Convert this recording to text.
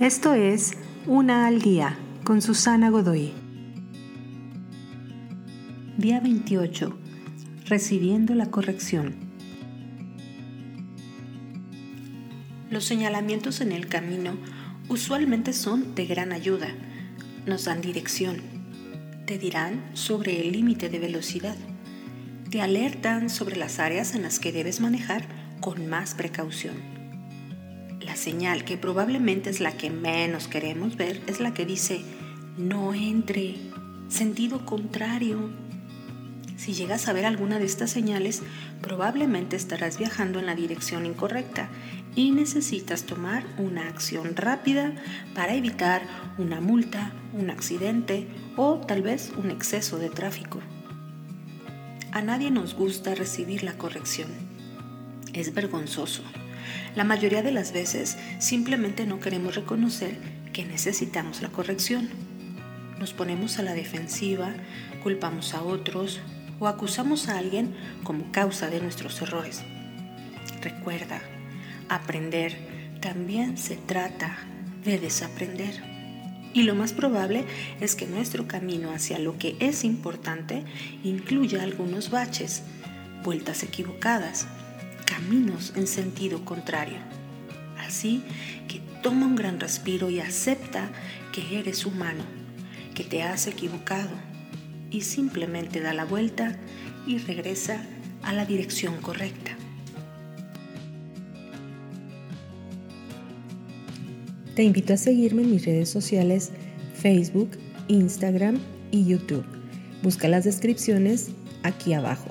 Esto es Una al Día con Susana Godoy. Día 28. Recibiendo la corrección. Los señalamientos en el camino usualmente son de gran ayuda. Nos dan dirección. Te dirán sobre el límite de velocidad. Te alertan sobre las áreas en las que debes manejar con más precaución la señal, que probablemente es la que menos queremos ver, es la que dice, no entre, sentido contrario. Si llegas a ver alguna de estas señales, probablemente estarás viajando en la dirección incorrecta y necesitas tomar una acción rápida para evitar una multa, un accidente o tal vez un exceso de tráfico. A nadie nos gusta recibir la corrección. Es vergonzoso. La mayoría de las veces simplemente no queremos reconocer que necesitamos la corrección. Nos ponemos a la defensiva, culpamos a otros o acusamos a alguien como causa de nuestros errores. Recuerda, aprender también se trata de desaprender. Y lo más probable es que nuestro camino hacia lo que es importante incluya algunos baches, vueltas equivocadas, caminos en sentido contrario. Así que toma un gran respiro y acepta que eres humano, que te has equivocado y simplemente da la vuelta y regresa a la dirección correcta. Te invito a seguirme en mis redes sociales Facebook, Instagram y YouTube. Busca las descripciones aquí abajo.